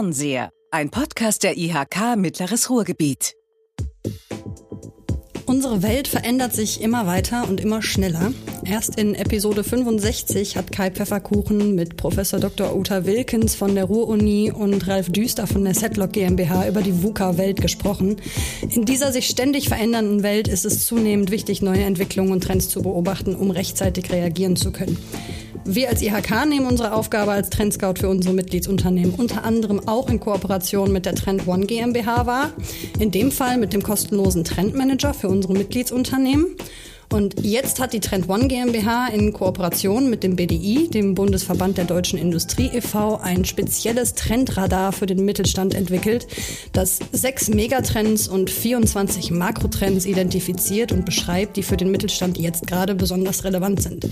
Fernseher, ein Podcast der IHK Mittleres Ruhrgebiet. Unsere Welt verändert sich immer weiter und immer schneller. Erst in Episode 65 hat Kai Pfefferkuchen mit Professor Dr. Uta Wilkens von der Ruhr-Uni und Ralf Düster von der Setlock GmbH über die VUCA-Welt gesprochen. In dieser sich ständig verändernden Welt ist es zunehmend wichtig, neue Entwicklungen und Trends zu beobachten, um rechtzeitig reagieren zu können. Wir als IHK nehmen unsere Aufgabe als Trendscout für unsere Mitgliedsunternehmen unter anderem auch in Kooperation mit der Trend One GmbH wahr. In dem Fall mit dem kostenlosen Trendmanager für unsere Mitgliedsunternehmen. Und jetzt hat die Trend One GmbH in Kooperation mit dem BDI, dem Bundesverband der Deutschen Industrie e.V., ein spezielles Trendradar für den Mittelstand entwickelt, das sechs Megatrends und 24 Makrotrends identifiziert und beschreibt, die für den Mittelstand jetzt gerade besonders relevant sind.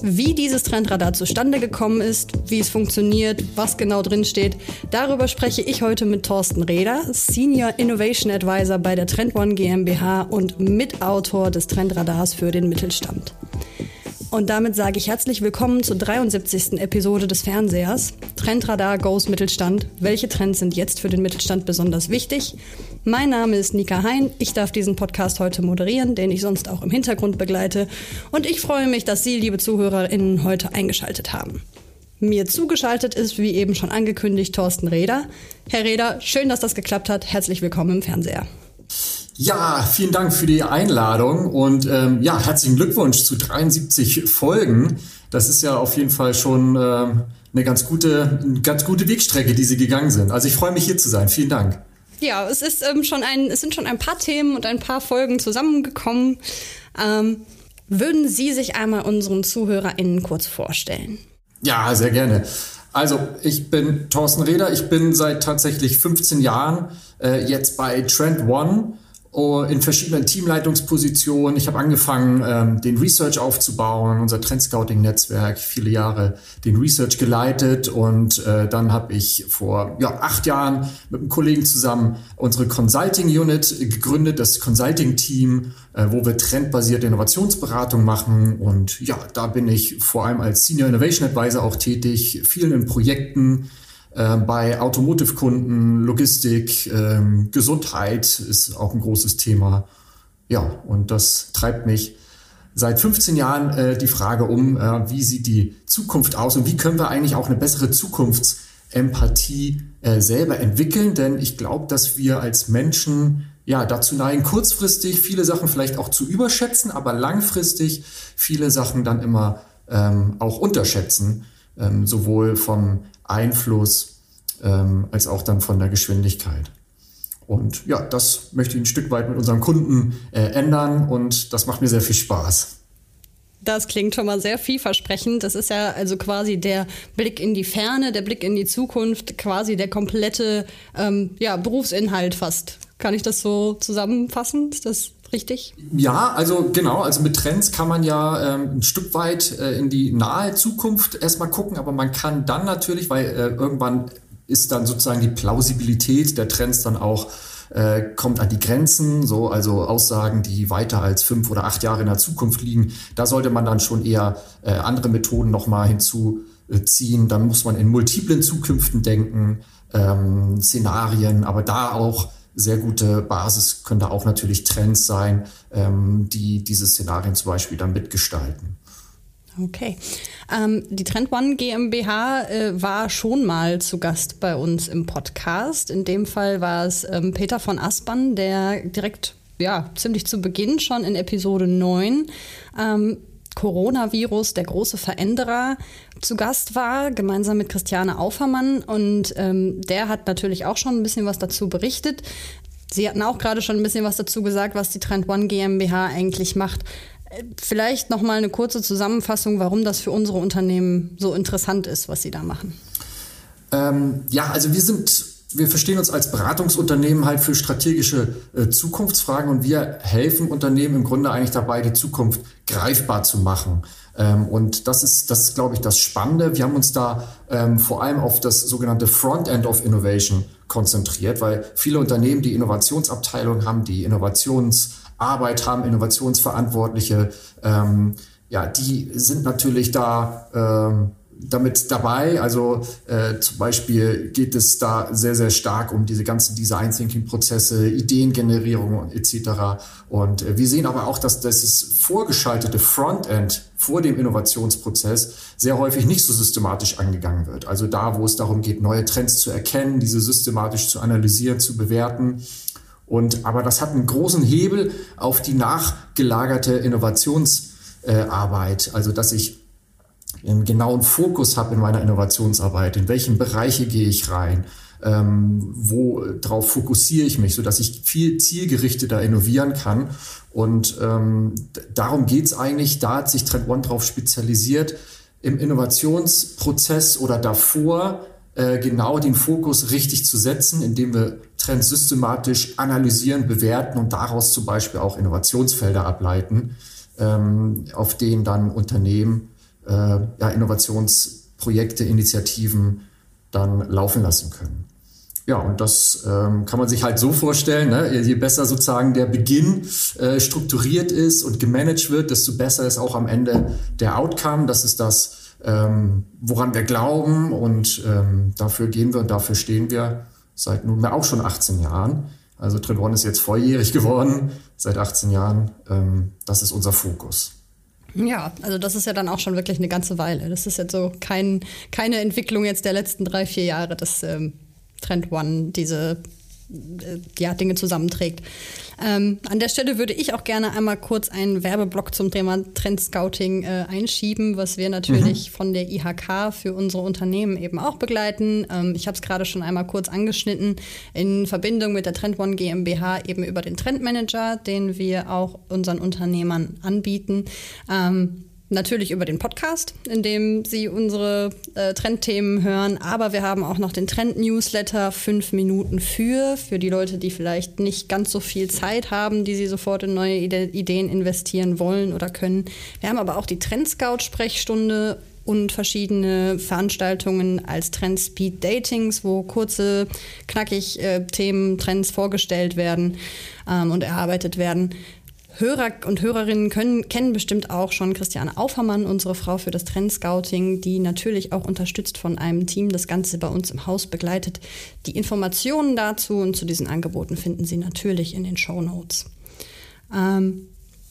Wie dieses Trendradar zustande gekommen ist, wie es funktioniert, was genau drin steht, darüber spreche ich heute mit Thorsten Reder, Senior Innovation Advisor bei der Trend One GmbH und Mitautor des Trendradars für den Mittelstand. Und damit sage ich herzlich willkommen zur 73. Episode des Fernsehers. Trendradar Goes Mittelstand. Welche Trends sind jetzt für den Mittelstand besonders wichtig? Mein Name ist Nika Hein. Ich darf diesen Podcast heute moderieren, den ich sonst auch im Hintergrund begleite. Und ich freue mich, dass Sie, liebe ZuhörerInnen, heute eingeschaltet haben. Mir zugeschaltet ist, wie eben schon angekündigt, Thorsten Reder. Herr Reder, schön, dass das geklappt hat. Herzlich willkommen im Fernseher. Ja, vielen Dank für die Einladung und ähm, ja, herzlichen Glückwunsch zu 73 Folgen. Das ist ja auf jeden Fall schon äh, eine ganz gute, eine ganz gute Wegstrecke, die Sie gegangen sind. Also ich freue mich hier zu sein. Vielen Dank. Ja, es ist ähm, schon ein, es sind schon ein paar Themen und ein paar Folgen zusammengekommen. Ähm, würden Sie sich einmal unseren ZuhörerInnen kurz vorstellen? Ja, sehr gerne. Also, ich bin Thorsten Reder. Ich bin seit tatsächlich 15 Jahren äh, jetzt bei Trend One in verschiedenen Teamleitungspositionen. Ich habe angefangen, ähm, den Research aufzubauen, unser Trendscouting-Netzwerk, viele Jahre den Research geleitet und äh, dann habe ich vor ja, acht Jahren mit einem Kollegen zusammen unsere Consulting-Unit gegründet, das Consulting-Team, äh, wo wir trendbasierte Innovationsberatung machen und ja, da bin ich vor allem als Senior Innovation Advisor auch tätig, vielen in Projekten, äh, bei Automotive-Kunden, Logistik, ähm, Gesundheit ist auch ein großes Thema. Ja, und das treibt mich seit 15 Jahren äh, die Frage um, äh, wie sieht die Zukunft aus und wie können wir eigentlich auch eine bessere Zukunftsempathie äh, selber entwickeln? Denn ich glaube, dass wir als Menschen ja dazu neigen, kurzfristig viele Sachen vielleicht auch zu überschätzen, aber langfristig viele Sachen dann immer ähm, auch unterschätzen, ähm, sowohl vom Einfluss ähm, als auch dann von der Geschwindigkeit. Und ja, das möchte ich ein Stück weit mit unseren Kunden äh, ändern und das macht mir sehr viel Spaß. Das klingt schon mal sehr vielversprechend. Das ist ja also quasi der Blick in die Ferne, der Blick in die Zukunft, quasi der komplette ähm, ja, Berufsinhalt fast. Kann ich das so zusammenfassen? Das richtig? Ja, also genau, also mit Trends kann man ja ähm, ein Stück weit äh, in die nahe Zukunft erstmal gucken, aber man kann dann natürlich, weil äh, irgendwann ist dann sozusagen die Plausibilität der Trends dann auch äh, kommt an die Grenzen, so also Aussagen, die weiter als fünf oder acht Jahre in der Zukunft liegen. Da sollte man dann schon eher äh, andere Methoden nochmal hinzuziehen. Dann muss man in multiplen Zukünften denken, ähm, Szenarien, aber da auch sehr gute Basis können da auch natürlich Trends sein, ähm, die diese Szenarien zum Beispiel dann mitgestalten. Okay. Ähm, die Trend One GmbH äh, war schon mal zu Gast bei uns im Podcast. In dem Fall war es ähm, Peter von Aspern, der direkt, ja, ziemlich zu Beginn schon in Episode 9 ähm, Coronavirus, der große Veränderer, zu Gast war, gemeinsam mit Christiane Aufermann. Und ähm, der hat natürlich auch schon ein bisschen was dazu berichtet. Sie hatten auch gerade schon ein bisschen was dazu gesagt, was die Trend One GmbH eigentlich macht. Vielleicht noch mal eine kurze Zusammenfassung, warum das für unsere Unternehmen so interessant ist, was Sie da machen. Ähm, ja, also wir sind wir verstehen uns als Beratungsunternehmen halt für strategische äh, Zukunftsfragen und wir helfen Unternehmen im Grunde eigentlich dabei, die Zukunft greifbar zu machen. Ähm, und das ist, das ist, glaube ich, das Spannende. Wir haben uns da ähm, vor allem auf das sogenannte Frontend of Innovation konzentriert, weil viele Unternehmen die Innovationsabteilung haben, die Innovationsarbeit haben, Innovationsverantwortliche, ähm, ja, die sind natürlich da ähm, damit dabei. Also äh, zum Beispiel geht es da sehr, sehr stark um diese ganzen Design Thinking Prozesse, Ideengenerierung etc. Und äh, wir sehen aber auch, dass das vorgeschaltete Frontend vor dem Innovationsprozess sehr häufig nicht so systematisch angegangen wird. Also da, wo es darum geht, neue Trends zu erkennen, diese systematisch zu analysieren, zu bewerten. Und, aber das hat einen großen Hebel auf die nachgelagerte Innovationsarbeit. also, dass ich einen genauen Fokus habe in meiner Innovationsarbeit, in welchen Bereiche gehe ich rein, ähm, wo darauf fokussiere ich mich, so dass ich viel zielgerichteter innovieren kann. Und ähm, darum geht es eigentlich. Da hat sich Trend One darauf spezialisiert, im Innovationsprozess oder davor äh, genau den Fokus richtig zu setzen, indem wir Trends systematisch analysieren, bewerten und daraus zum Beispiel auch Innovationsfelder ableiten, ähm, auf denen dann Unternehmen äh, ja, Innovationsprojekte, Initiativen dann laufen lassen können. Ja, und das ähm, kann man sich halt so vorstellen, ne? je besser sozusagen der Beginn äh, strukturiert ist und gemanagt wird, desto besser ist auch am Ende der Outcome. Das ist das, ähm, woran wir glauben und ähm, dafür gehen wir und dafür stehen wir seit nunmehr auch schon 18 Jahren. Also Trend One ist jetzt volljährig geworden, seit 18 Jahren. Ähm, das ist unser Fokus. Ja, also das ist ja dann auch schon wirklich eine ganze Weile. Das ist jetzt so kein, keine Entwicklung jetzt der letzten drei, vier Jahre, dass ähm, Trend One diese ja, Dinge zusammenträgt. Ähm, an der Stelle würde ich auch gerne einmal kurz einen Werbeblock zum Thema Trend Scouting äh, einschieben, was wir natürlich mhm. von der IHK für unsere Unternehmen eben auch begleiten. Ähm, ich habe es gerade schon einmal kurz angeschnitten in Verbindung mit der Trend One GmbH eben über den Trendmanager, den wir auch unseren Unternehmern anbieten. Ähm, Natürlich über den Podcast, in dem Sie unsere äh, Trendthemen hören. Aber wir haben auch noch den Trend-Newsletter fünf Minuten für, für die Leute, die vielleicht nicht ganz so viel Zeit haben, die sie sofort in neue Ide Ideen investieren wollen oder können. Wir haben aber auch die Trendscout-Sprechstunde und verschiedene Veranstaltungen als Trend Speed Datings, wo kurze, knackig äh, Themen, Trends vorgestellt werden ähm, und erarbeitet werden. Hörer und Hörerinnen können, kennen bestimmt auch schon Christiane Aufermann, unsere Frau für das Trendscouting, die natürlich auch unterstützt von einem Team das Ganze bei uns im Haus begleitet. Die Informationen dazu und zu diesen Angeboten finden Sie natürlich in den Show Notes. Ähm,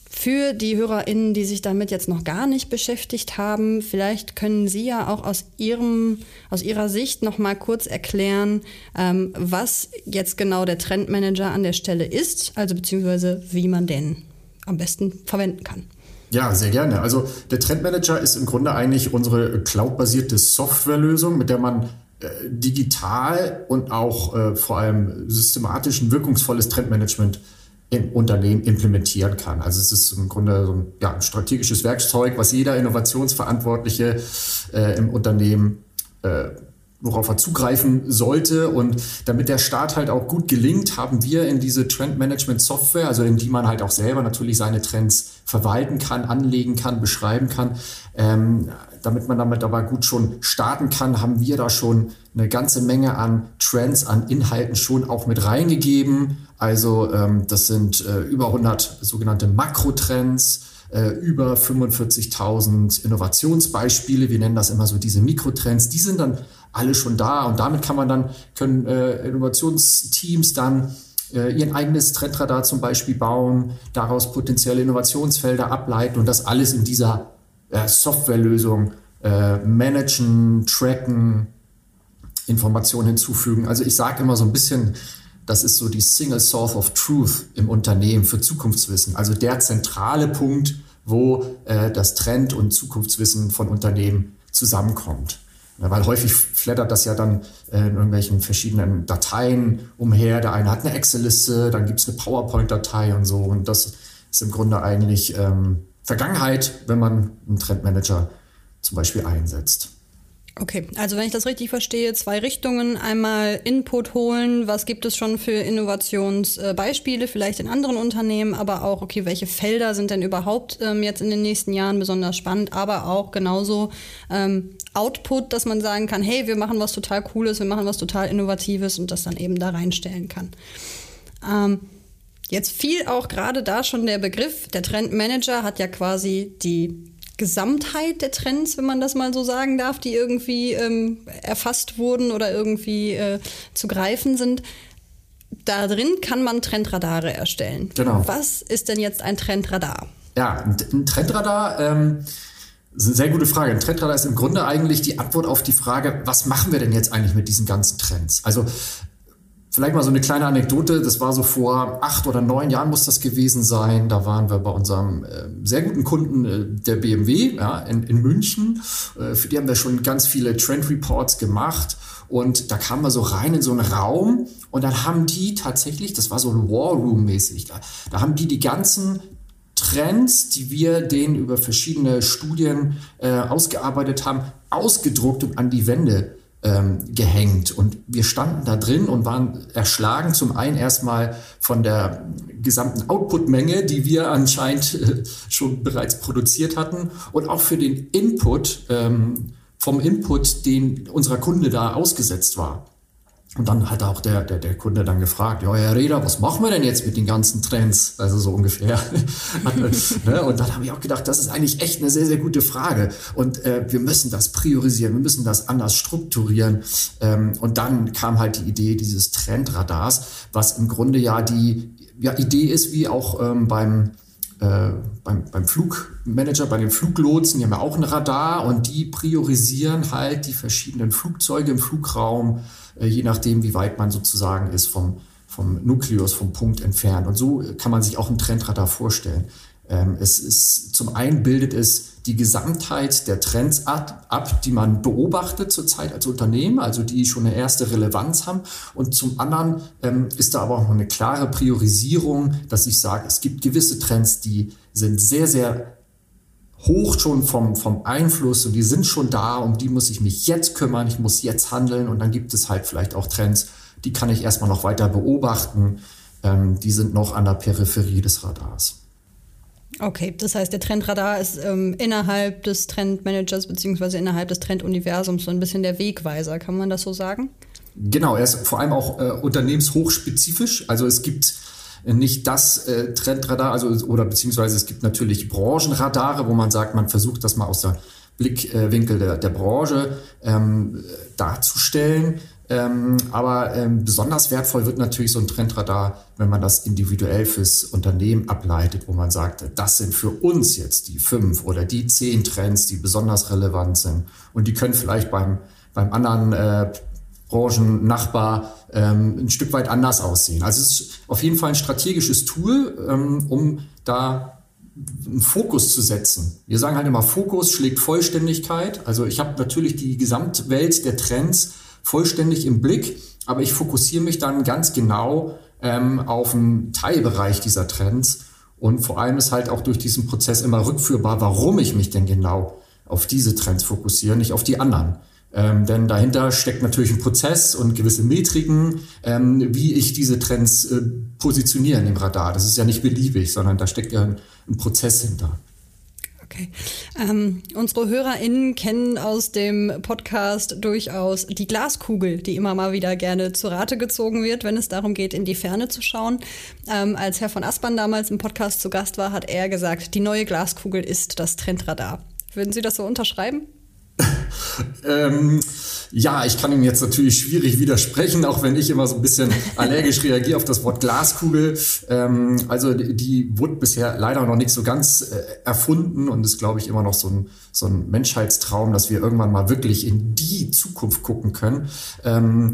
für die HörerInnen, die sich damit jetzt noch gar nicht beschäftigt haben, vielleicht können Sie ja auch aus, Ihrem, aus Ihrer Sicht noch mal kurz erklären, ähm, was jetzt genau der Trendmanager an der Stelle ist, also beziehungsweise wie man den am besten verwenden kann. Ja, sehr gerne. Also der Trendmanager ist im Grunde eigentlich unsere cloud-basierte Softwarelösung, mit der man äh, digital und auch äh, vor allem systematisch ein wirkungsvolles Trendmanagement im Unternehmen implementieren kann. Also es ist im Grunde so ein, ja, ein strategisches Werkzeug, was jeder Innovationsverantwortliche äh, im Unternehmen äh, worauf er zugreifen sollte. Und damit der Start halt auch gut gelingt, haben wir in diese Trendmanagement-Software, also in die man halt auch selber natürlich seine Trends verwalten kann, anlegen kann, beschreiben kann, ähm, damit man damit aber gut schon starten kann, haben wir da schon eine ganze Menge an Trends, an Inhalten schon auch mit reingegeben. Also ähm, das sind äh, über 100 sogenannte Makrotrends, äh, über 45.000 Innovationsbeispiele. Wir nennen das immer so diese Mikrotrends. Die sind dann alle schon da und damit kann man dann, können äh, Innovationsteams dann äh, ihr eigenes Trendradar zum Beispiel bauen, daraus potenzielle Innovationsfelder ableiten und das alles in dieser äh, Softwarelösung äh, managen, tracken, Informationen hinzufügen. Also ich sage immer so ein bisschen, das ist so die Single Source of Truth im Unternehmen für Zukunftswissen. Also der zentrale Punkt, wo äh, das Trend- und Zukunftswissen von Unternehmen zusammenkommt. Weil häufig flattert das ja dann äh, in irgendwelchen verschiedenen Dateien umher. Der eine hat eine Excel-Liste, dann gibt es eine PowerPoint-Datei und so. Und das ist im Grunde eigentlich ähm, Vergangenheit, wenn man einen Trendmanager zum Beispiel einsetzt. Okay, also wenn ich das richtig verstehe, zwei Richtungen. Einmal Input holen, was gibt es schon für Innovationsbeispiele, vielleicht in anderen Unternehmen, aber auch, okay, welche Felder sind denn überhaupt ähm, jetzt in den nächsten Jahren besonders spannend, aber auch genauso ähm, Output, dass man sagen kann, hey, wir machen was total Cooles, wir machen was total Innovatives und das dann eben da reinstellen kann. Ähm, jetzt fiel auch gerade da schon der Begriff, der Trendmanager hat ja quasi die Gesamtheit der Trends, wenn man das mal so sagen darf, die irgendwie ähm, erfasst wurden oder irgendwie äh, zu greifen sind. Da drin kann man Trendradare erstellen. Genau. Was ist denn jetzt ein Trendradar? Ja, ein Trendradar. Ähm das ist eine sehr gute Frage. Ein Trendradar ist im Grunde eigentlich die Antwort auf die Frage, was machen wir denn jetzt eigentlich mit diesen ganzen Trends? Also Vielleicht mal so eine kleine Anekdote. Das war so vor acht oder neun Jahren muss das gewesen sein. Da waren wir bei unserem äh, sehr guten Kunden äh, der BMW ja, in, in München. Äh, für die haben wir schon ganz viele Trend Reports gemacht. Und da kamen wir so rein in so einen Raum und dann haben die tatsächlich, das war so ein War Room mäßig, da, da haben die die ganzen Trends, die wir denen über verschiedene Studien äh, ausgearbeitet haben, ausgedruckt und an die Wände ähm, gehängt. Und wir standen da drin und waren erschlagen zum einen erstmal von der gesamten Output-Menge, die wir anscheinend äh, schon bereits produziert hatten und auch für den Input ähm, vom Input, den unserer Kunde da ausgesetzt war. Und dann hat auch der, der, der Kunde dann gefragt, ja, Herr Reda, was machen wir denn jetzt mit den ganzen Trends? Also so ungefähr. Ne? und dann habe ich auch gedacht, das ist eigentlich echt eine sehr, sehr gute Frage. Und äh, wir müssen das priorisieren, wir müssen das anders strukturieren. Ähm, und dann kam halt die Idee dieses Trendradars, was im Grunde ja die ja, Idee ist, wie auch ähm, beim, äh, beim, beim Flugmanager, bei den Fluglotsen, die haben ja auch ein Radar und die priorisieren halt die verschiedenen Flugzeuge im Flugraum äh, je nachdem, wie weit man sozusagen ist vom, vom Nukleus, vom Punkt entfernt. Und so kann man sich auch ein Trendradar vorstellen. Ähm, es ist, zum einen bildet es die Gesamtheit der Trends ab, die man beobachtet zurzeit als Unternehmen, also die schon eine erste Relevanz haben. Und zum anderen ähm, ist da aber auch eine klare Priorisierung, dass ich sage, es gibt gewisse Trends, die sind sehr, sehr hoch schon vom, vom Einfluss und die sind schon da, um die muss ich mich jetzt kümmern, ich muss jetzt handeln und dann gibt es halt vielleicht auch Trends, die kann ich erstmal noch weiter beobachten, ähm, die sind noch an der Peripherie des Radars. Okay, das heißt, der Trendradar ist ähm, innerhalb des Trendmanagers beziehungsweise innerhalb des Trenduniversums so ein bisschen der Wegweiser, kann man das so sagen? Genau, er ist vor allem auch äh, unternehmenshochspezifisch. Also es gibt nicht das äh, Trendradar, also oder beziehungsweise es gibt natürlich Branchenradare, wo man sagt, man versucht das mal aus der Blickwinkel der, der Branche ähm, darzustellen. Ähm, aber ähm, besonders wertvoll wird natürlich so ein Trendradar, wenn man das individuell fürs Unternehmen ableitet, wo man sagt, das sind für uns jetzt die fünf oder die zehn Trends, die besonders relevant sind. Und die können vielleicht beim, beim anderen äh, Branchennachbar ähm, ein Stück weit anders aussehen. Also es ist auf jeden Fall ein strategisches Tool, ähm, um da einen Fokus zu setzen. Wir sagen halt immer, Fokus schlägt Vollständigkeit. Also ich habe natürlich die Gesamtwelt der Trends vollständig im Blick, aber ich fokussiere mich dann ganz genau ähm, auf einen Teilbereich dieser Trends. Und vor allem ist halt auch durch diesen Prozess immer rückführbar, warum ich mich denn genau auf diese Trends fokussiere, nicht auf die anderen. Ähm, denn dahinter steckt natürlich ein Prozess und gewisse Metriken, ähm, wie ich diese Trends äh, positioniere im Radar. Das ist ja nicht beliebig, sondern da steckt ja ein, ein Prozess hinter. Okay. Ähm, unsere HörerInnen kennen aus dem Podcast durchaus die Glaskugel, die immer mal wieder gerne zu Rate gezogen wird, wenn es darum geht, in die Ferne zu schauen. Ähm, als Herr von Aspern damals im Podcast zu Gast war, hat er gesagt, die neue Glaskugel ist das Trendradar. Würden Sie das so unterschreiben? Ähm, ja, ich kann ihm jetzt natürlich schwierig widersprechen, auch wenn ich immer so ein bisschen allergisch reagiere auf das Wort Glaskugel. Ähm, also die, wurde bisher leider noch nicht so ganz äh, erfunden und ist, glaube ich, immer noch so ein, so ein Menschheitstraum, dass wir irgendwann mal wirklich in die Zukunft gucken können. Ähm,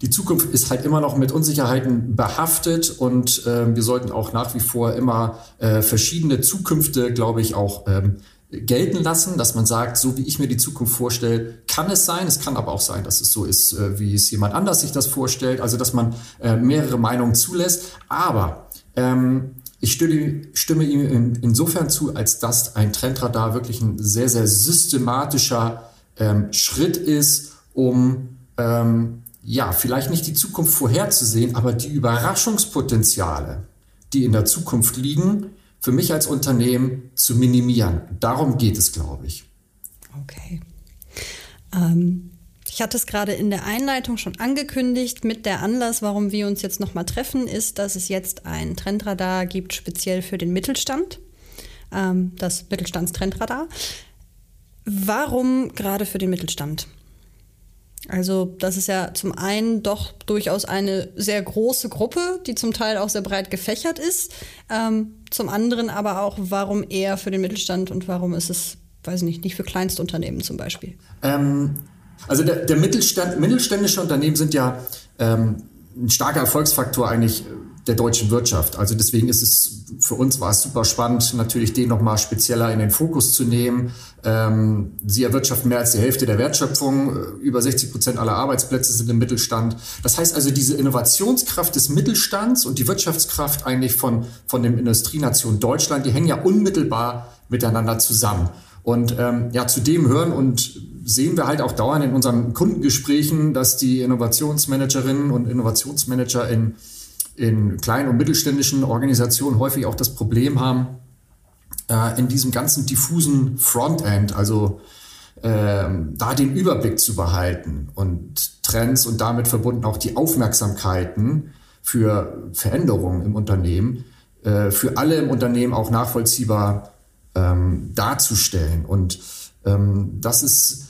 die Zukunft ist halt immer noch mit Unsicherheiten behaftet und äh, wir sollten auch nach wie vor immer äh, verschiedene Zukünfte, glaube ich, auch ähm, gelten lassen, dass man sagt, so wie ich mir die Zukunft vorstelle, kann es sein. Es kann aber auch sein, dass es so ist, äh, wie es jemand anders sich das vorstellt. Also dass man äh, mehrere Meinungen zulässt. Aber ähm, ich stimme, stimme ihm in, insofern zu, als dass ein Trendradar wirklich ein sehr, sehr systematischer ähm, Schritt ist, um ähm, ja vielleicht nicht die Zukunft vorherzusehen, aber die Überraschungspotenziale, die in der Zukunft liegen, für mich als Unternehmen zu minimieren. Darum geht es, glaube ich. Okay. Ähm, ich hatte es gerade in der Einleitung schon angekündigt. Mit der Anlass, warum wir uns jetzt nochmal treffen, ist, dass es jetzt ein Trendradar gibt, speziell für den Mittelstand. ähm, das Mittelstandstrendradar. Warum gerade für den Mittelstand? Also das ist ja zum einen doch durchaus eine sehr große Gruppe, die zum Teil auch sehr breit gefächert ist. Ähm, zum anderen aber auch, warum eher für den Mittelstand und warum ist es, weiß ich nicht, nicht für Kleinstunternehmen zum Beispiel? Ähm, also der, der Mittelstand, mittelständische Unternehmen sind ja ähm, ein starker Erfolgsfaktor eigentlich der deutschen Wirtschaft. Also deswegen ist es für uns war es super spannend, natürlich den nochmal spezieller in den Fokus zu nehmen. Ähm, sie erwirtschaften mehr als die Hälfte der Wertschöpfung. Über 60 Prozent aller Arbeitsplätze sind im Mittelstand. Das heißt also, diese Innovationskraft des Mittelstands und die Wirtschaftskraft eigentlich von, von dem Industrienation Deutschland, die hängen ja unmittelbar miteinander zusammen. Und ähm, ja, zudem hören und sehen wir halt auch dauernd in unseren Kundengesprächen, dass die Innovationsmanagerinnen und Innovationsmanager in in kleinen und mittelständischen Organisationen häufig auch das Problem haben, äh, in diesem ganzen diffusen Frontend, also äh, da den Überblick zu behalten und Trends und damit verbunden auch die Aufmerksamkeiten für Veränderungen im Unternehmen, äh, für alle im Unternehmen auch nachvollziehbar ähm, darzustellen. Und ähm, das ist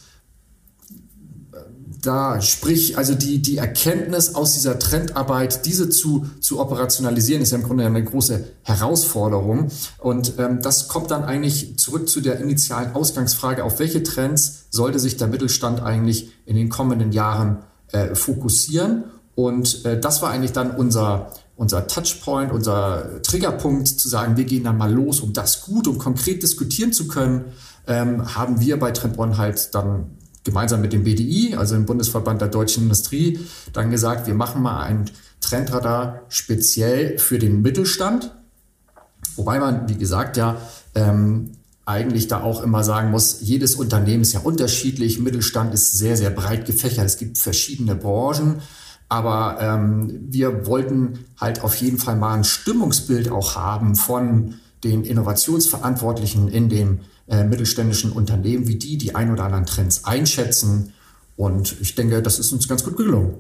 da, sprich, also die, die Erkenntnis aus dieser Trendarbeit, diese zu, zu operationalisieren, ist ja im Grunde eine große Herausforderung. Und ähm, das kommt dann eigentlich zurück zu der initialen Ausgangsfrage, auf welche Trends sollte sich der Mittelstand eigentlich in den kommenden Jahren äh, fokussieren? Und äh, das war eigentlich dann unser, unser Touchpoint, unser Triggerpunkt, zu sagen, wir gehen dann mal los, um das gut und konkret diskutieren zu können, ähm, haben wir bei Trend One halt dann gemeinsam mit dem BDI, also dem Bundesverband der deutschen Industrie, dann gesagt, wir machen mal ein Trendradar speziell für den Mittelstand. Wobei man, wie gesagt, ja ähm, eigentlich da auch immer sagen muss, jedes Unternehmen ist ja unterschiedlich. Mittelstand ist sehr, sehr breit gefächert. Es gibt verschiedene Branchen. Aber ähm, wir wollten halt auf jeden Fall mal ein Stimmungsbild auch haben von den Innovationsverantwortlichen in dem äh, mittelständischen Unternehmen, wie die die ein oder anderen Trends einschätzen. Und ich denke, das ist uns ganz gut gelungen.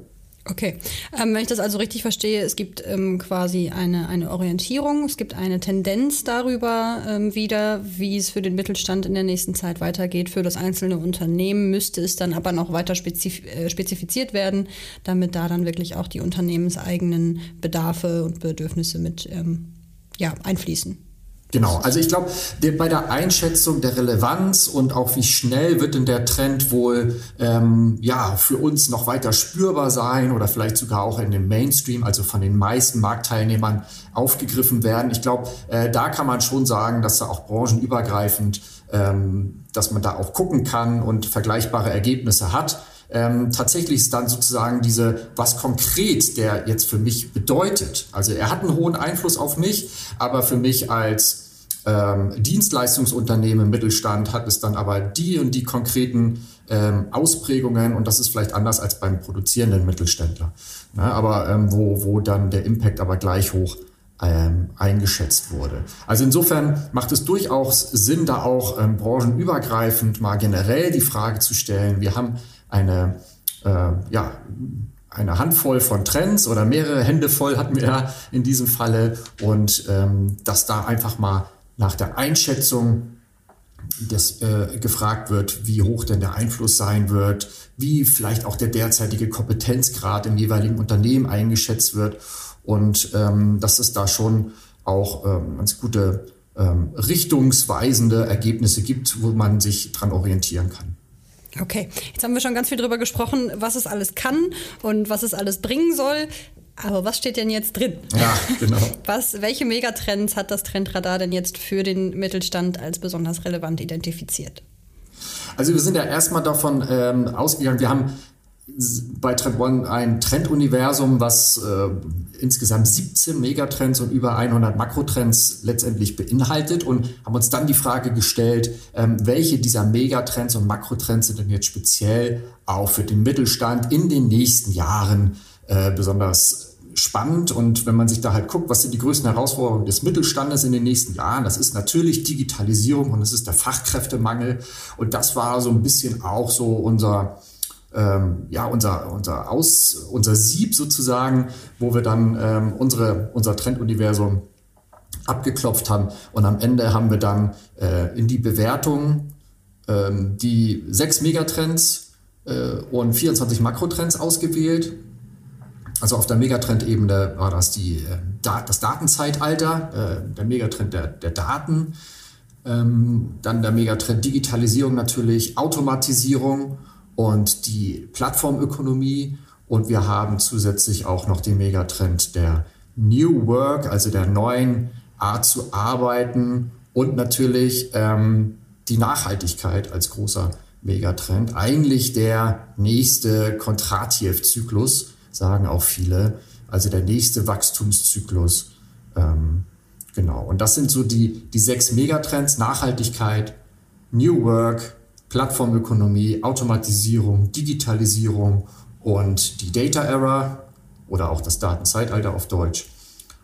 Okay, ähm, wenn ich das also richtig verstehe, es gibt ähm, quasi eine, eine Orientierung, es gibt eine Tendenz darüber ähm, wieder, wie es für den Mittelstand in der nächsten Zeit weitergeht. Für das einzelne Unternehmen müsste es dann aber noch weiter spezif äh, spezifiziert werden, damit da dann wirklich auch die unternehmenseigenen Bedarfe und Bedürfnisse mit ähm, ja, einfließen. Genau, also ich glaube, bei der Einschätzung der Relevanz und auch wie schnell wird denn der Trend wohl ähm, ja für uns noch weiter spürbar sein oder vielleicht sogar auch in dem Mainstream, also von den meisten Marktteilnehmern aufgegriffen werden. Ich glaube, äh, da kann man schon sagen, dass da auch branchenübergreifend, ähm, dass man da auch gucken kann und vergleichbare Ergebnisse hat. Ähm, tatsächlich ist dann sozusagen diese, was konkret der jetzt für mich bedeutet. Also er hat einen hohen Einfluss auf mich, aber für mich als ähm, Dienstleistungsunternehmen Mittelstand hat es dann aber die und die konkreten ähm, Ausprägungen und das ist vielleicht anders als beim produzierenden Mittelständler. Ja, aber ähm, wo, wo dann der Impact aber gleich hoch ähm, eingeschätzt wurde. Also insofern macht es durchaus Sinn, da auch ähm, branchenübergreifend mal generell die Frage zu stellen. Wir haben eine, äh, ja, eine Handvoll von Trends oder mehrere Hände voll hatten wir in diesem Falle und ähm, dass da einfach mal nach der Einschätzung des, äh, gefragt wird, wie hoch denn der Einfluss sein wird, wie vielleicht auch der derzeitige Kompetenzgrad im jeweiligen Unternehmen eingeschätzt wird und ähm, dass es da schon auch ähm, ganz gute ähm, richtungsweisende Ergebnisse gibt, wo man sich dran orientieren kann. Okay, jetzt haben wir schon ganz viel darüber gesprochen, was es alles kann und was es alles bringen soll. Aber was steht denn jetzt drin? Ja, genau. Was, welche Megatrends hat das Trendradar denn jetzt für den Mittelstand als besonders relevant identifiziert? Also wir sind ja erstmal davon ähm, ausgegangen, wir haben bei Trend One ein Trenduniversum, was äh, insgesamt 17 Megatrends und über 100 Makrotrends letztendlich beinhaltet und haben uns dann die Frage gestellt, ähm, welche dieser Megatrends und Makrotrends sind denn jetzt speziell auch für den Mittelstand in den nächsten Jahren äh, besonders spannend. Und wenn man sich da halt guckt, was sind die größten Herausforderungen des Mittelstandes in den nächsten Jahren, das ist natürlich Digitalisierung und es ist der Fachkräftemangel. Und das war so ein bisschen auch so unser ähm, ja, unser, unser, Aus, unser Sieb sozusagen, wo wir dann ähm, unsere, unser Trenduniversum abgeklopft haben. Und am Ende haben wir dann äh, in die Bewertung ähm, die sechs Megatrends äh, und 24 Makrotrends ausgewählt. Also auf der Megatrend-Ebene war das die, äh, das Datenzeitalter, äh, der Megatrend der, der Daten, ähm, dann der Megatrend Digitalisierung natürlich, Automatisierung und die Plattformökonomie. Und wir haben zusätzlich auch noch den Megatrend der New Work, also der neuen Art zu arbeiten und natürlich ähm, die Nachhaltigkeit als großer Megatrend. Eigentlich der nächste Kontratiev-Zyklus, sagen auch viele. Also der nächste Wachstumszyklus. Ähm, genau. Und das sind so die, die sechs Megatrends. Nachhaltigkeit, New Work, Plattformökonomie, Automatisierung, Digitalisierung und die Data Era oder auch das Datenzeitalter auf Deutsch.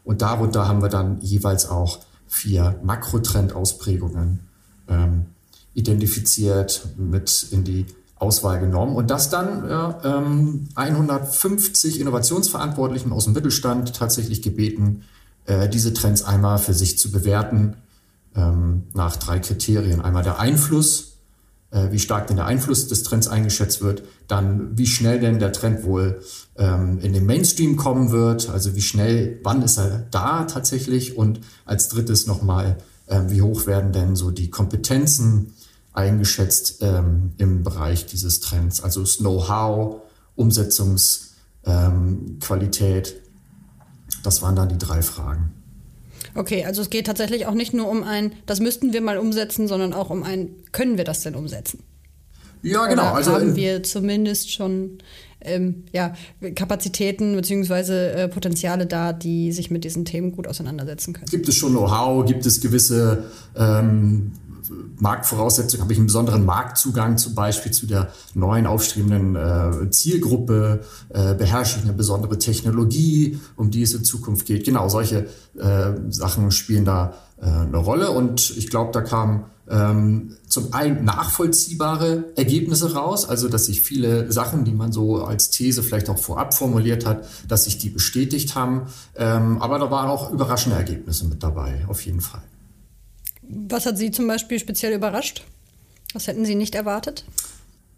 Und darunter haben wir dann jeweils auch vier Makrotrendausprägungen ähm, identifiziert, mit in die Auswahl genommen und das dann ja, ähm, 150 Innovationsverantwortlichen aus dem Mittelstand tatsächlich gebeten, äh, diese Trends einmal für sich zu bewerten ähm, nach drei Kriterien. Einmal der Einfluss, äh, wie stark denn der Einfluss des Trends eingeschätzt wird, dann wie schnell denn der Trend wohl ähm, in den Mainstream kommen wird, also wie schnell, wann ist er da tatsächlich und als drittes nochmal, äh, wie hoch werden denn so die Kompetenzen eingeschätzt ähm, im Bereich dieses Trends, also das Know-how, Umsetzungsqualität, ähm, das waren dann die drei Fragen. Okay, also es geht tatsächlich auch nicht nur um ein, das müssten wir mal umsetzen, sondern auch um ein, können wir das denn umsetzen? Ja, genau. Oder also haben wir zumindest schon ähm, ja, Kapazitäten bzw. Äh, Potenziale da, die sich mit diesen Themen gut auseinandersetzen können. Gibt es schon Know-how? Gibt es gewisse ähm, Marktvoraussetzungen, habe ich einen besonderen Marktzugang zum Beispiel zu der neuen aufstrebenden äh, Zielgruppe, äh, beherrsche ich eine besondere Technologie, um die es in Zukunft geht. Genau, solche äh, Sachen spielen da äh, eine Rolle und ich glaube, da kamen ähm, zum einen nachvollziehbare Ergebnisse raus, also dass sich viele Sachen, die man so als These vielleicht auch vorab formuliert hat, dass sich die bestätigt haben. Ähm, aber da waren auch überraschende Ergebnisse mit dabei, auf jeden Fall. Was hat Sie zum Beispiel speziell überrascht? Was hätten Sie nicht erwartet?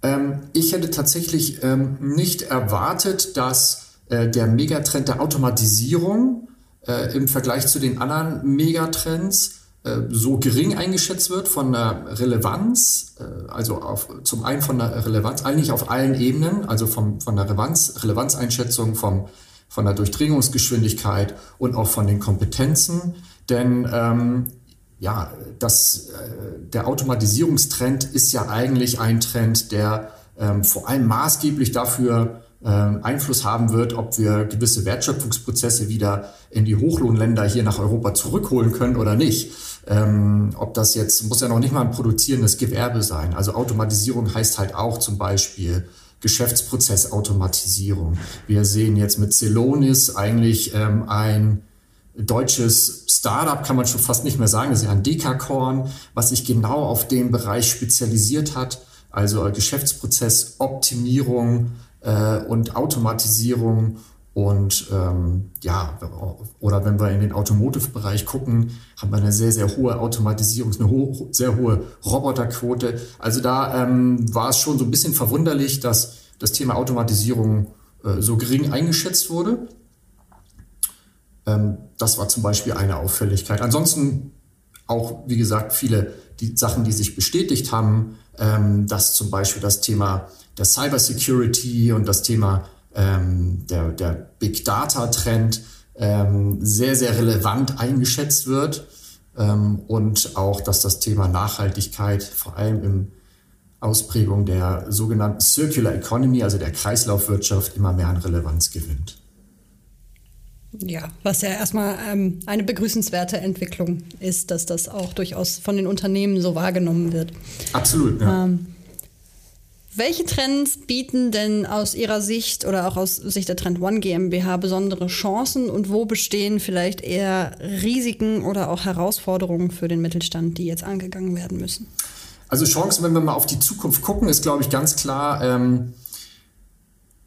Ähm, ich hätte tatsächlich ähm, nicht erwartet, dass äh, der Megatrend der Automatisierung äh, im Vergleich zu den anderen Megatrends äh, so gering eingeschätzt wird von der Relevanz, äh, also auf, zum einen von der Relevanz, eigentlich auf allen Ebenen, also vom, von der Relevanz, Relevanzeinschätzung, vom, von der Durchdringungsgeschwindigkeit und auch von den Kompetenzen. Denn ähm, ja, das, äh, der Automatisierungstrend ist ja eigentlich ein Trend, der ähm, vor allem maßgeblich dafür ähm, Einfluss haben wird, ob wir gewisse Wertschöpfungsprozesse wieder in die Hochlohnländer hier nach Europa zurückholen können oder nicht. Ähm, ob das jetzt, muss ja noch nicht mal ein produzierendes Gewerbe sein. Also Automatisierung heißt halt auch zum Beispiel Geschäftsprozessautomatisierung. Wir sehen jetzt mit Celonis eigentlich ähm, ein deutsches Startup, kann man schon fast nicht mehr sagen, das ist ja ein Dekakorn, was sich genau auf den Bereich spezialisiert hat, also Geschäftsprozessoptimierung äh, und Automatisierung und ähm, ja, oder wenn wir in den Automotive-Bereich gucken, haben wir eine sehr, sehr hohe Automatisierung, eine ho sehr hohe Roboterquote. Also da ähm, war es schon so ein bisschen verwunderlich, dass das Thema Automatisierung äh, so gering eingeschätzt wurde. Ähm, das war zum Beispiel eine Auffälligkeit. Ansonsten auch, wie gesagt, viele die Sachen, die sich bestätigt haben, ähm, dass zum Beispiel das Thema der Cybersecurity und das Thema ähm, der, der Big Data Trend sehr, sehr relevant eingeschätzt wird und auch, dass das Thema Nachhaltigkeit vor allem im Ausprägung der sogenannten Circular Economy, also der Kreislaufwirtschaft, immer mehr an Relevanz gewinnt. Ja, was ja erstmal ähm, eine begrüßenswerte Entwicklung ist, dass das auch durchaus von den Unternehmen so wahrgenommen wird. Absolut, ja. Ähm, welche Trends bieten denn aus Ihrer Sicht oder auch aus Sicht der Trend One GmbH besondere Chancen und wo bestehen vielleicht eher Risiken oder auch Herausforderungen für den Mittelstand, die jetzt angegangen werden müssen? Also Chancen, wenn wir mal auf die Zukunft gucken, ist, glaube ich, ganz klar, ähm,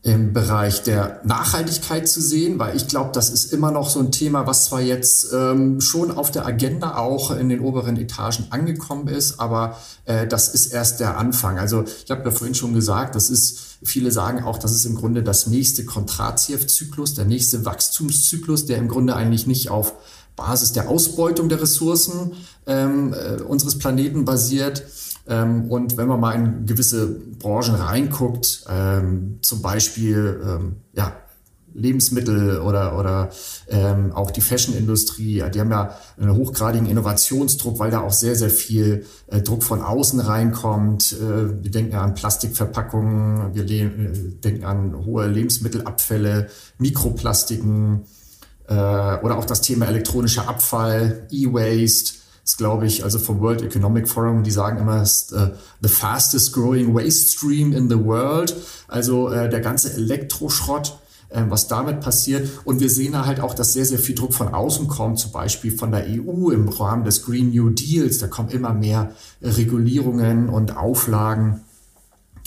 im Bereich der Nachhaltigkeit zu sehen, weil ich glaube, das ist immer noch so ein Thema, was zwar jetzt ähm, schon auf der Agenda auch in den oberen Etagen angekommen ist, aber äh, das ist erst der Anfang. Also ich habe ja vorhin schon gesagt, das ist, viele sagen auch, das ist im Grunde das nächste Kontratiev-Zyklus, der nächste Wachstumszyklus, der im Grunde eigentlich nicht auf Basis der Ausbeutung der Ressourcen ähm, äh, unseres Planeten basiert, ähm, und wenn man mal in gewisse Branchen reinguckt, ähm, zum Beispiel ähm, ja, Lebensmittel oder, oder ähm, auch die Fashion-Industrie, die haben ja einen hochgradigen Innovationsdruck, weil da auch sehr, sehr viel äh, Druck von außen reinkommt. Äh, wir denken an Plastikverpackungen, wir äh, denken an hohe Lebensmittelabfälle, Mikroplastiken äh, oder auch das Thema elektronischer Abfall, E-Waste ist, glaube ich, also vom World Economic Forum, die sagen immer, ist, uh, the fastest growing waste stream in the world. Also uh, der ganze Elektroschrott, uh, was damit passiert. Und wir sehen da halt auch, dass sehr, sehr viel Druck von außen kommt, zum Beispiel von der EU im Rahmen des Green New Deals. Da kommen immer mehr Regulierungen und Auflagen.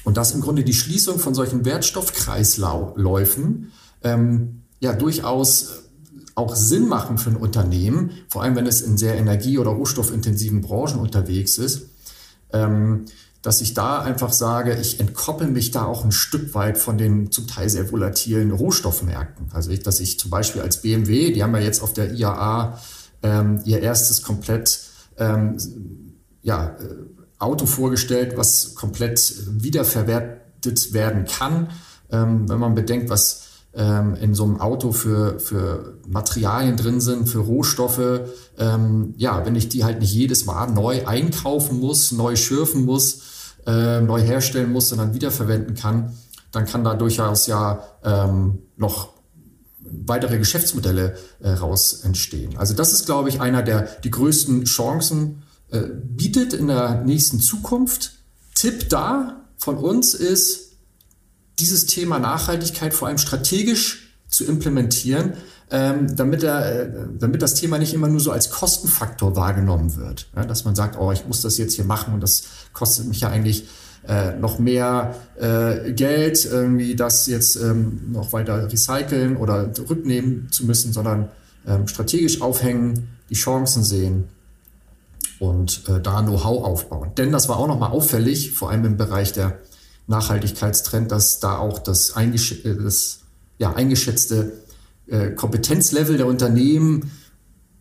Und dass im Grunde die Schließung von solchen Wertstoffkreisläufen ähm, ja durchaus auch Sinn machen für ein Unternehmen, vor allem wenn es in sehr energie- oder rohstoffintensiven Branchen unterwegs ist, ähm, dass ich da einfach sage, ich entkoppel mich da auch ein Stück weit von den zum Teil sehr volatilen Rohstoffmärkten. Also ich, dass ich zum Beispiel als BMW, die haben ja jetzt auf der IAA ähm, ihr erstes komplett ähm, ja, äh, Auto vorgestellt, was komplett wiederverwertet werden kann. Wenn man bedenkt, was ähm, in so einem Auto für, für Materialien drin sind, für Rohstoffe. Ähm, ja, wenn ich die halt nicht jedes Mal neu einkaufen muss, neu schürfen muss, äh, neu herstellen muss und dann wiederverwenden kann, dann kann da durchaus ja ähm, noch weitere Geschäftsmodelle äh, raus entstehen. Also das ist, glaube ich, einer der die größten Chancen äh, bietet in der nächsten Zukunft. Tipp da von uns ist, dieses Thema Nachhaltigkeit vor allem strategisch zu implementieren, ähm, damit, er, äh, damit das Thema nicht immer nur so als Kostenfaktor wahrgenommen wird. Ja, dass man sagt, oh, ich muss das jetzt hier machen und das kostet mich ja eigentlich äh, noch mehr äh, Geld, irgendwie das jetzt ähm, noch weiter recyceln oder rücknehmen zu müssen, sondern ähm, strategisch aufhängen, die Chancen sehen und äh, da Know-how aufbauen. Denn das war auch nochmal auffällig, vor allem im Bereich der Nachhaltigkeitstrend, dass da auch das, eingesch äh, das ja, eingeschätzte äh, Kompetenzlevel der Unternehmen,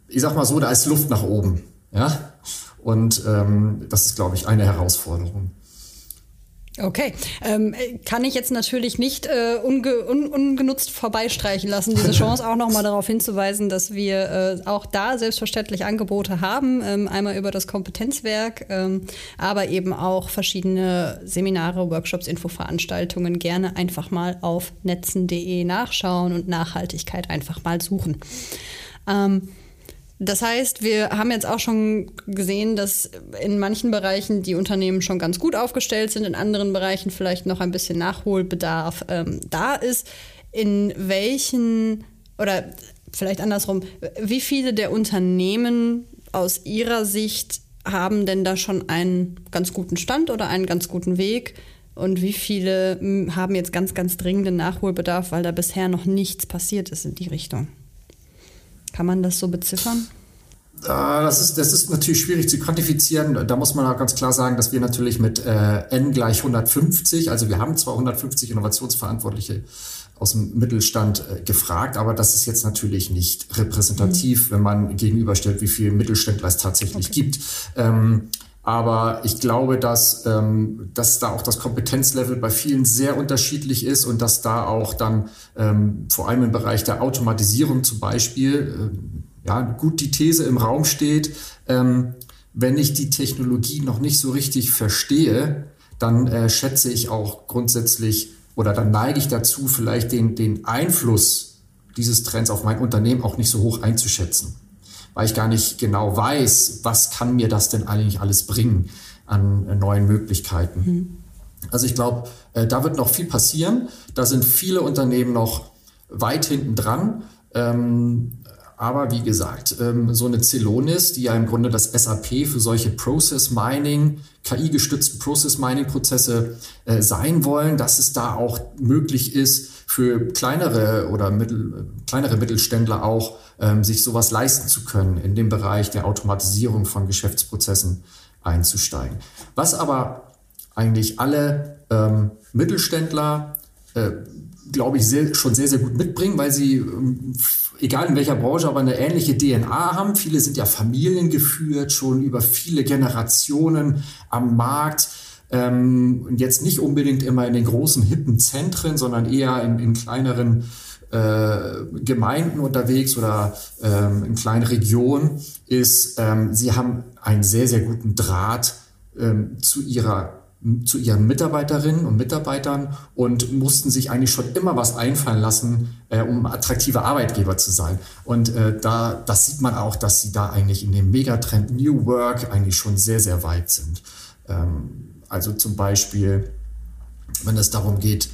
ich sag mal so, da ist Luft nach oben. Ja? Und ähm, das ist, glaube ich, eine Herausforderung. Okay, ähm, kann ich jetzt natürlich nicht äh, unge un ungenutzt vorbeistreichen lassen, diese Chance auch nochmal darauf hinzuweisen, dass wir äh, auch da selbstverständlich Angebote haben, ähm, einmal über das Kompetenzwerk, ähm, aber eben auch verschiedene Seminare, Workshops, Infoveranstaltungen gerne einfach mal auf netzen.de nachschauen und Nachhaltigkeit einfach mal suchen. Ähm, das heißt, wir haben jetzt auch schon gesehen, dass in manchen Bereichen die Unternehmen schon ganz gut aufgestellt sind, in anderen Bereichen vielleicht noch ein bisschen Nachholbedarf ähm, da ist. In welchen oder vielleicht andersrum, wie viele der Unternehmen aus Ihrer Sicht haben denn da schon einen ganz guten Stand oder einen ganz guten Weg? Und wie viele hm, haben jetzt ganz, ganz dringenden Nachholbedarf, weil da bisher noch nichts passiert ist in die Richtung? Kann man das so beziffern? Das ist, das ist natürlich schwierig zu quantifizieren. Da muss man auch ganz klar sagen, dass wir natürlich mit äh, N gleich 150, also wir haben zwar 150 Innovationsverantwortliche aus dem Mittelstand äh, gefragt, aber das ist jetzt natürlich nicht repräsentativ, mhm. wenn man gegenüberstellt, wie viel Mittelständler es tatsächlich okay. gibt. Ähm, aber ich glaube, dass, ähm, dass da auch das Kompetenzlevel bei vielen sehr unterschiedlich ist und dass da auch dann ähm, vor allem im Bereich der Automatisierung zum Beispiel äh, ja, gut die These im Raum steht, ähm, wenn ich die Technologie noch nicht so richtig verstehe, dann äh, schätze ich auch grundsätzlich oder dann neige ich dazu, vielleicht den, den Einfluss dieses Trends auf mein Unternehmen auch nicht so hoch einzuschätzen weil ich gar nicht genau weiß, was kann mir das denn eigentlich alles bringen an äh, neuen Möglichkeiten. Mhm. Also ich glaube, äh, da wird noch viel passieren. Da sind viele Unternehmen noch weit hinten dran. Ähm, aber wie gesagt, ähm, so eine Celonis, die ja im Grunde das SAP für solche Process Mining KI-gestützten Process Mining-Prozesse äh, sein wollen, dass es da auch möglich ist, für kleinere oder mittel, kleinere Mittelständler auch ähm, sich sowas leisten zu können, in dem Bereich der Automatisierung von Geschäftsprozessen einzusteigen. Was aber eigentlich alle ähm, Mittelständler, äh, glaube ich, sehr, schon sehr, sehr gut mitbringen, weil sie, ähm, egal in welcher Branche, aber eine ähnliche DNA haben. Viele sind ja familiengeführt, schon über viele Generationen am Markt. Ähm, jetzt nicht unbedingt immer in den großen, hippen Zentren, sondern eher in, in kleineren äh, Gemeinden unterwegs oder ähm, in kleinen Regionen, ist, ähm, sie haben einen sehr, sehr guten Draht ähm, zu ihrer zu ihren Mitarbeiterinnen und Mitarbeitern und mussten sich eigentlich schon immer was einfallen lassen, äh, um attraktive Arbeitgeber zu sein. Und äh, da, das sieht man auch, dass sie da eigentlich in dem Megatrend New Work eigentlich schon sehr, sehr weit sind. Ähm, also zum Beispiel, wenn es darum geht,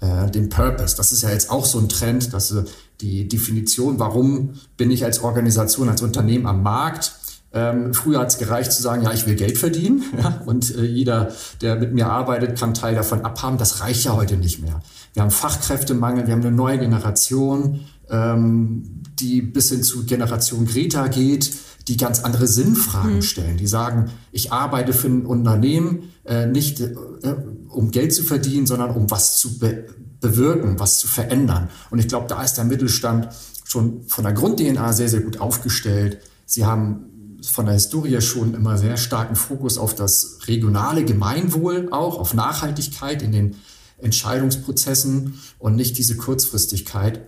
äh, den Purpose, das ist ja jetzt auch so ein Trend, dass äh, die Definition, warum bin ich als Organisation, als Unternehmen am Markt, ähm, früher hat es gereicht zu sagen, ja, ich will Geld verdienen ja, und äh, jeder, der mit mir arbeitet, kann Teil davon abhaben. Das reicht ja heute nicht mehr. Wir haben Fachkräftemangel, wir haben eine neue Generation, ähm, die bis hin zu Generation Greta geht, die ganz andere Sinnfragen mhm. stellen. Die sagen, ich arbeite für ein Unternehmen äh, nicht äh, um Geld zu verdienen, sondern um was zu be bewirken, was zu verändern. Und ich glaube, da ist der Mittelstand schon von der Grund-DNA sehr, sehr gut aufgestellt. Sie haben von der Historie schon immer sehr starken Fokus auf das regionale Gemeinwohl auch, auf Nachhaltigkeit in den Entscheidungsprozessen und nicht diese Kurzfristigkeit.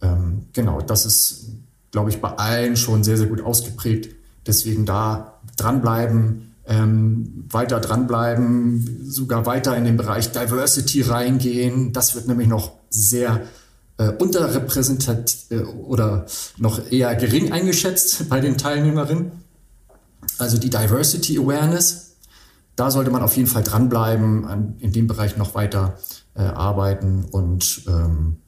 Ähm, genau, das ist, glaube ich, bei allen schon sehr, sehr gut ausgeprägt. Deswegen da dranbleiben, ähm, weiter dranbleiben, sogar weiter in den Bereich Diversity reingehen. Das wird nämlich noch sehr äh, unterrepräsentativ äh, oder noch eher gering eingeschätzt bei den Teilnehmerinnen. Also die Diversity Awareness, da sollte man auf jeden Fall dranbleiben, an, in dem Bereich noch weiter äh, arbeiten und ähm,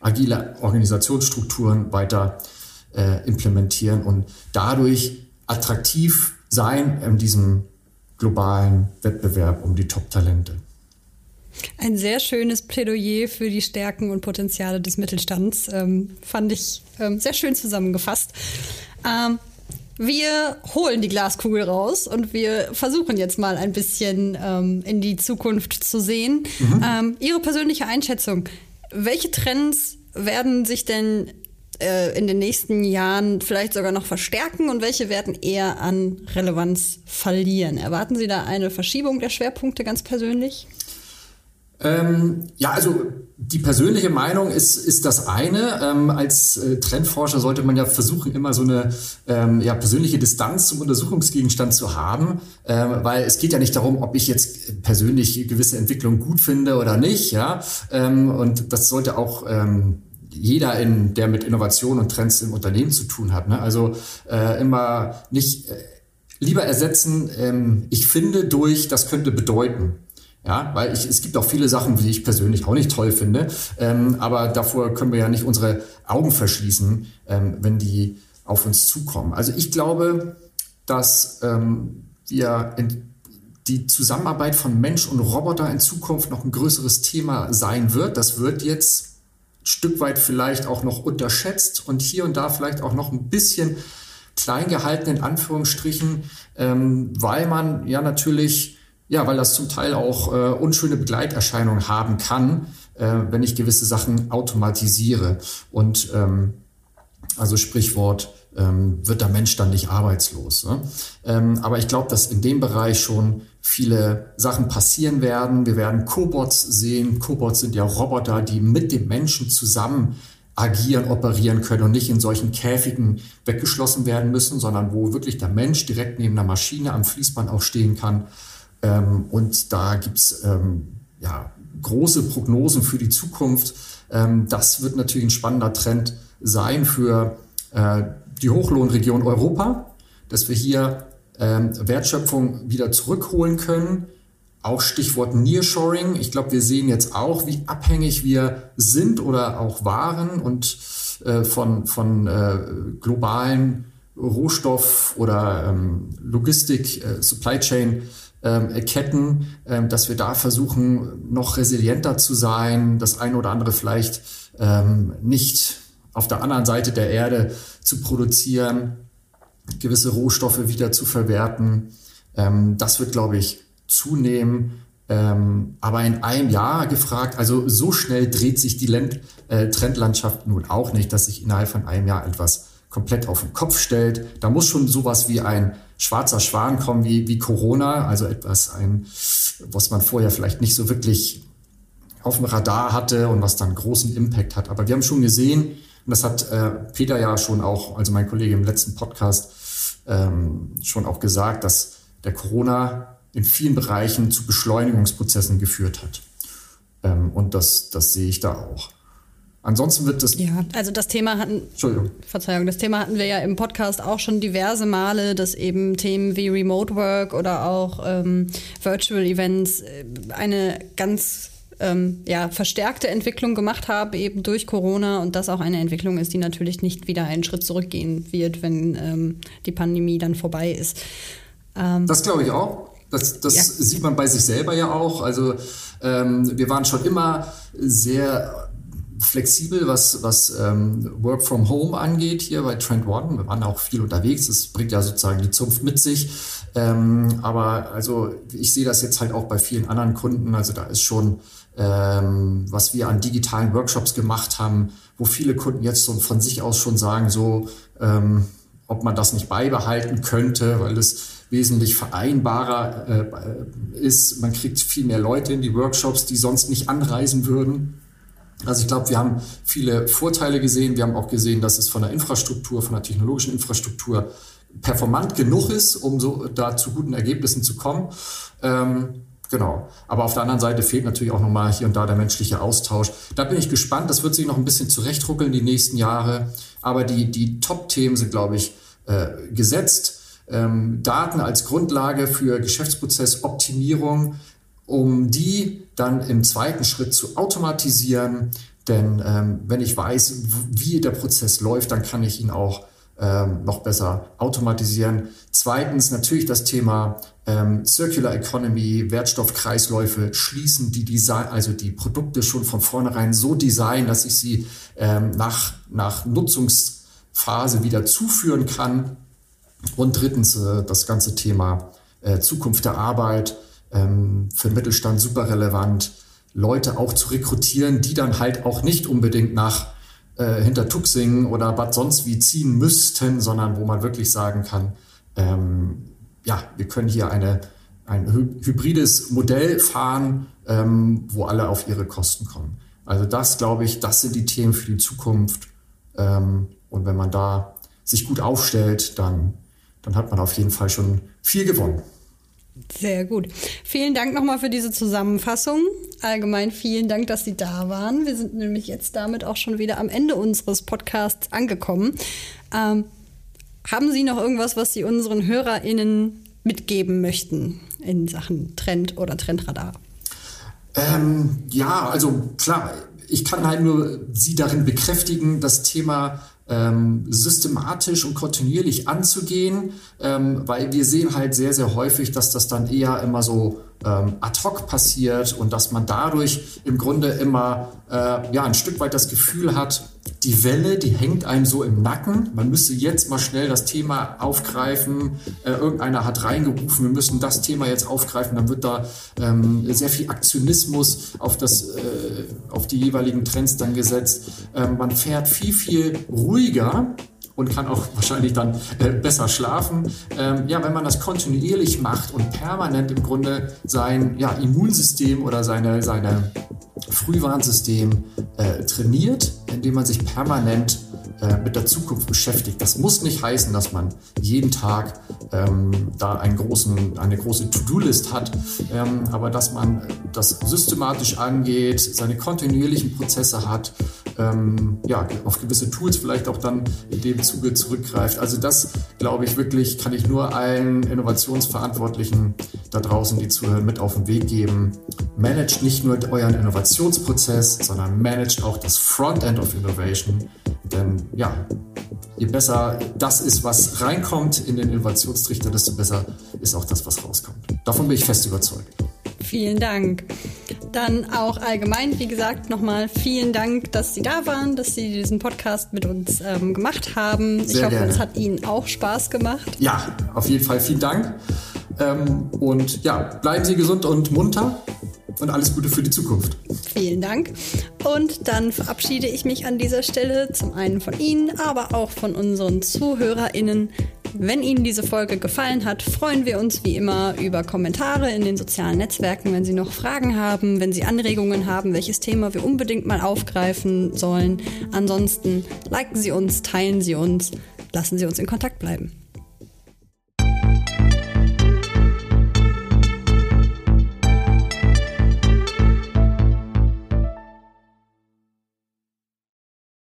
agile Organisationsstrukturen weiter äh, implementieren und dadurch attraktiv sein in diesem globalen Wettbewerb um die Top-Talente. Ein sehr schönes Plädoyer für die Stärken und Potenziale des Mittelstands. Ähm, fand ich ähm, sehr schön zusammengefasst. Ähm, wir holen die Glaskugel raus und wir versuchen jetzt mal ein bisschen ähm, in die Zukunft zu sehen. Mhm. Ähm, Ihre persönliche Einschätzung, welche Trends werden sich denn äh, in den nächsten Jahren vielleicht sogar noch verstärken und welche werden eher an Relevanz verlieren? Erwarten Sie da eine Verschiebung der Schwerpunkte ganz persönlich? Ähm, ja, also die persönliche Meinung ist, ist das eine. Ähm, als äh, Trendforscher sollte man ja versuchen, immer so eine ähm, ja, persönliche Distanz zum Untersuchungsgegenstand zu haben, ähm, weil es geht ja nicht darum, ob ich jetzt persönlich gewisse Entwicklungen gut finde oder nicht. Ja? Ähm, und das sollte auch ähm, jeder, in, der mit Innovation und Trends im Unternehmen zu tun hat. Ne? Also äh, immer nicht äh, lieber ersetzen, ähm, ich finde durch, das könnte bedeuten. Ja, weil ich, es gibt auch viele Sachen, die ich persönlich auch nicht toll finde. Ähm, aber davor können wir ja nicht unsere Augen verschließen, ähm, wenn die auf uns zukommen. Also ich glaube, dass ähm, wir in die Zusammenarbeit von Mensch und Roboter in Zukunft noch ein größeres Thema sein wird. Das wird jetzt ein Stück weit vielleicht auch noch unterschätzt und hier und da vielleicht auch noch ein bisschen klein gehalten in Anführungsstrichen, ähm, weil man ja natürlich ja, weil das zum Teil auch äh, unschöne Begleiterscheinungen haben kann, äh, wenn ich gewisse Sachen automatisiere. Und ähm, also Sprichwort, ähm, wird der Mensch dann nicht arbeitslos. Ne? Ähm, aber ich glaube, dass in dem Bereich schon viele Sachen passieren werden. Wir werden Cobots sehen. Cobots sind ja Roboter, die mit dem Menschen zusammen agieren, operieren können und nicht in solchen Käfigen weggeschlossen werden müssen, sondern wo wirklich der Mensch direkt neben der Maschine am Fließband auch stehen kann ähm, und da gibt's ähm, ja, große Prognosen für die Zukunft. Ähm, das wird natürlich ein spannender Trend sein für äh, die Hochlohnregion Europa, dass wir hier ähm, Wertschöpfung wieder zurückholen können. Auch Stichwort Nearshoring. Ich glaube, wir sehen jetzt auch, wie abhängig wir sind oder auch waren und äh, von, von äh, globalen Rohstoff- oder ähm, Logistik, äh, Supply Chain ähm, Ketten, ähm, dass wir da versuchen, noch resilienter zu sein, das eine oder andere vielleicht ähm, nicht auf der anderen Seite der Erde zu produzieren, gewisse Rohstoffe wieder zu verwerten. Ähm, das wird, glaube ich, zunehmen. Ähm, aber in einem Jahr gefragt, also so schnell dreht sich die Land äh, Trendlandschaft nun auch nicht, dass sich innerhalb von einem Jahr etwas komplett auf den Kopf stellt. Da muss schon sowas wie ein schwarzer Schwan kommen, wie, wie Corona, also etwas, ein, was man vorher vielleicht nicht so wirklich auf dem Radar hatte und was dann großen Impact hat. Aber wir haben schon gesehen, und das hat äh, Peter ja schon auch, also mein Kollege im letzten Podcast, ähm, schon auch gesagt, dass der Corona in vielen Bereichen zu Beschleunigungsprozessen geführt hat. Ähm, und das, das sehe ich da auch. Ansonsten wird das. Ja, also das Thema hatten. Entschuldigung. Verzeihung, das Thema hatten wir ja im Podcast auch schon diverse Male, dass eben Themen wie Remote Work oder auch ähm, Virtual Events äh, eine ganz ähm, ja, verstärkte Entwicklung gemacht haben, eben durch Corona und das auch eine Entwicklung ist, die natürlich nicht wieder einen Schritt zurückgehen wird, wenn ähm, die Pandemie dann vorbei ist. Ähm, das glaube ich auch. Das, das ja. sieht man bei sich selber ja auch. Also ähm, wir waren schon immer sehr flexibel, was, was ähm, Work from Home angeht hier bei Trend One. Wir waren auch viel unterwegs. Das bringt ja sozusagen die Zunft mit sich. Ähm, aber also ich sehe das jetzt halt auch bei vielen anderen Kunden. Also da ist schon, ähm, was wir an digitalen Workshops gemacht haben, wo viele Kunden jetzt so von sich aus schon sagen, so, ähm, ob man das nicht beibehalten könnte, weil es wesentlich vereinbarer äh, ist. Man kriegt viel mehr Leute in die Workshops, die sonst nicht anreisen würden. Also ich glaube, wir haben viele Vorteile gesehen. Wir haben auch gesehen, dass es von der Infrastruktur, von der technologischen Infrastruktur performant genug ist, um so da zu guten Ergebnissen zu kommen. Ähm, genau. Aber auf der anderen Seite fehlt natürlich auch nochmal hier und da der menschliche Austausch. Da bin ich gespannt. Das wird sich noch ein bisschen zurechtruckeln die nächsten Jahre. Aber die, die Top-Themen sind, glaube ich, äh, gesetzt. Ähm, Daten als Grundlage für Geschäftsprozessoptimierung um die dann im zweiten Schritt zu automatisieren. Denn ähm, wenn ich weiß, wie der Prozess läuft, dann kann ich ihn auch ähm, noch besser automatisieren. Zweitens natürlich das Thema ähm, Circular Economy, Wertstoffkreisläufe schließen, die Design, also die Produkte schon von vornherein so designen, dass ich sie ähm, nach, nach Nutzungsphase wieder zuführen kann. Und drittens äh, das ganze Thema äh, Zukunft der Arbeit ähm, für den Mittelstand super relevant, Leute auch zu rekrutieren, die dann halt auch nicht unbedingt nach äh, Hintertuxing oder Bad sonst wie ziehen müssten, sondern wo man wirklich sagen kann, ähm, ja, wir können hier eine, ein hybrides Modell fahren, ähm, wo alle auf ihre Kosten kommen. Also das, glaube ich, das sind die Themen für die Zukunft. Ähm, und wenn man da sich gut aufstellt, dann, dann hat man auf jeden Fall schon viel gewonnen. Sehr gut. Vielen Dank nochmal für diese Zusammenfassung. Allgemein vielen Dank, dass Sie da waren. Wir sind nämlich jetzt damit auch schon wieder am Ende unseres Podcasts angekommen. Ähm, haben Sie noch irgendwas, was Sie unseren HörerInnen mitgeben möchten in Sachen Trend oder Trendradar? Ähm, ja, also klar, ich kann halt nur Sie darin bekräftigen, das Thema ähm, systematisch und kontinuierlich anzugehen, ähm, weil wir sehen halt sehr, sehr häufig, dass das dann eher immer so ähm, ad hoc passiert und dass man dadurch im Grunde immer äh, ja, ein Stück weit das Gefühl hat, die Welle, die hängt einem so im Nacken. Man müsste jetzt mal schnell das Thema aufgreifen. Äh, irgendeiner hat reingerufen, wir müssen das Thema jetzt aufgreifen. Dann wird da ähm, sehr viel Aktionismus auf, das, äh, auf die jeweiligen Trends dann gesetzt. Ähm, man fährt viel, viel ruhiger und kann auch wahrscheinlich dann äh, besser schlafen. Ähm, ja, wenn man das kontinuierlich macht und permanent im Grunde sein ja, Immunsystem oder seine, seine Frühwarnsystem äh, trainiert, indem man sich permanent mit der Zukunft beschäftigt. Das muss nicht heißen, dass man jeden Tag ähm, da einen großen, eine große To-Do-List hat, ähm, aber dass man das systematisch angeht, seine kontinuierlichen Prozesse hat, ähm, ja, auf gewisse Tools vielleicht auch dann in dem Zuge zurückgreift. Also das, glaube ich, wirklich kann ich nur allen Innovationsverantwortlichen da draußen, die zuhören, mit auf den Weg geben. Managt nicht nur euren Innovationsprozess, sondern managt auch das Frontend of Innovation. Denn ja, je besser das ist, was reinkommt in den Innovationstrichter, desto besser ist auch das, was rauskommt. Davon bin ich fest überzeugt. Vielen Dank. Dann auch allgemein, wie gesagt, nochmal vielen Dank, dass Sie da waren, dass Sie diesen Podcast mit uns ähm, gemacht haben. Sehr ich hoffe, gerne. es hat Ihnen auch Spaß gemacht. Ja, auf jeden Fall vielen Dank. Ähm, und ja, bleiben Sie gesund und munter und alles Gute für die Zukunft. Vielen Dank. Und dann verabschiede ich mich an dieser Stelle zum einen von Ihnen, aber auch von unseren ZuhörerInnen. Wenn Ihnen diese Folge gefallen hat, freuen wir uns wie immer über Kommentare in den sozialen Netzwerken, wenn Sie noch Fragen haben, wenn Sie Anregungen haben, welches Thema wir unbedingt mal aufgreifen sollen. Ansonsten liken Sie uns, teilen Sie uns, lassen Sie uns in Kontakt bleiben.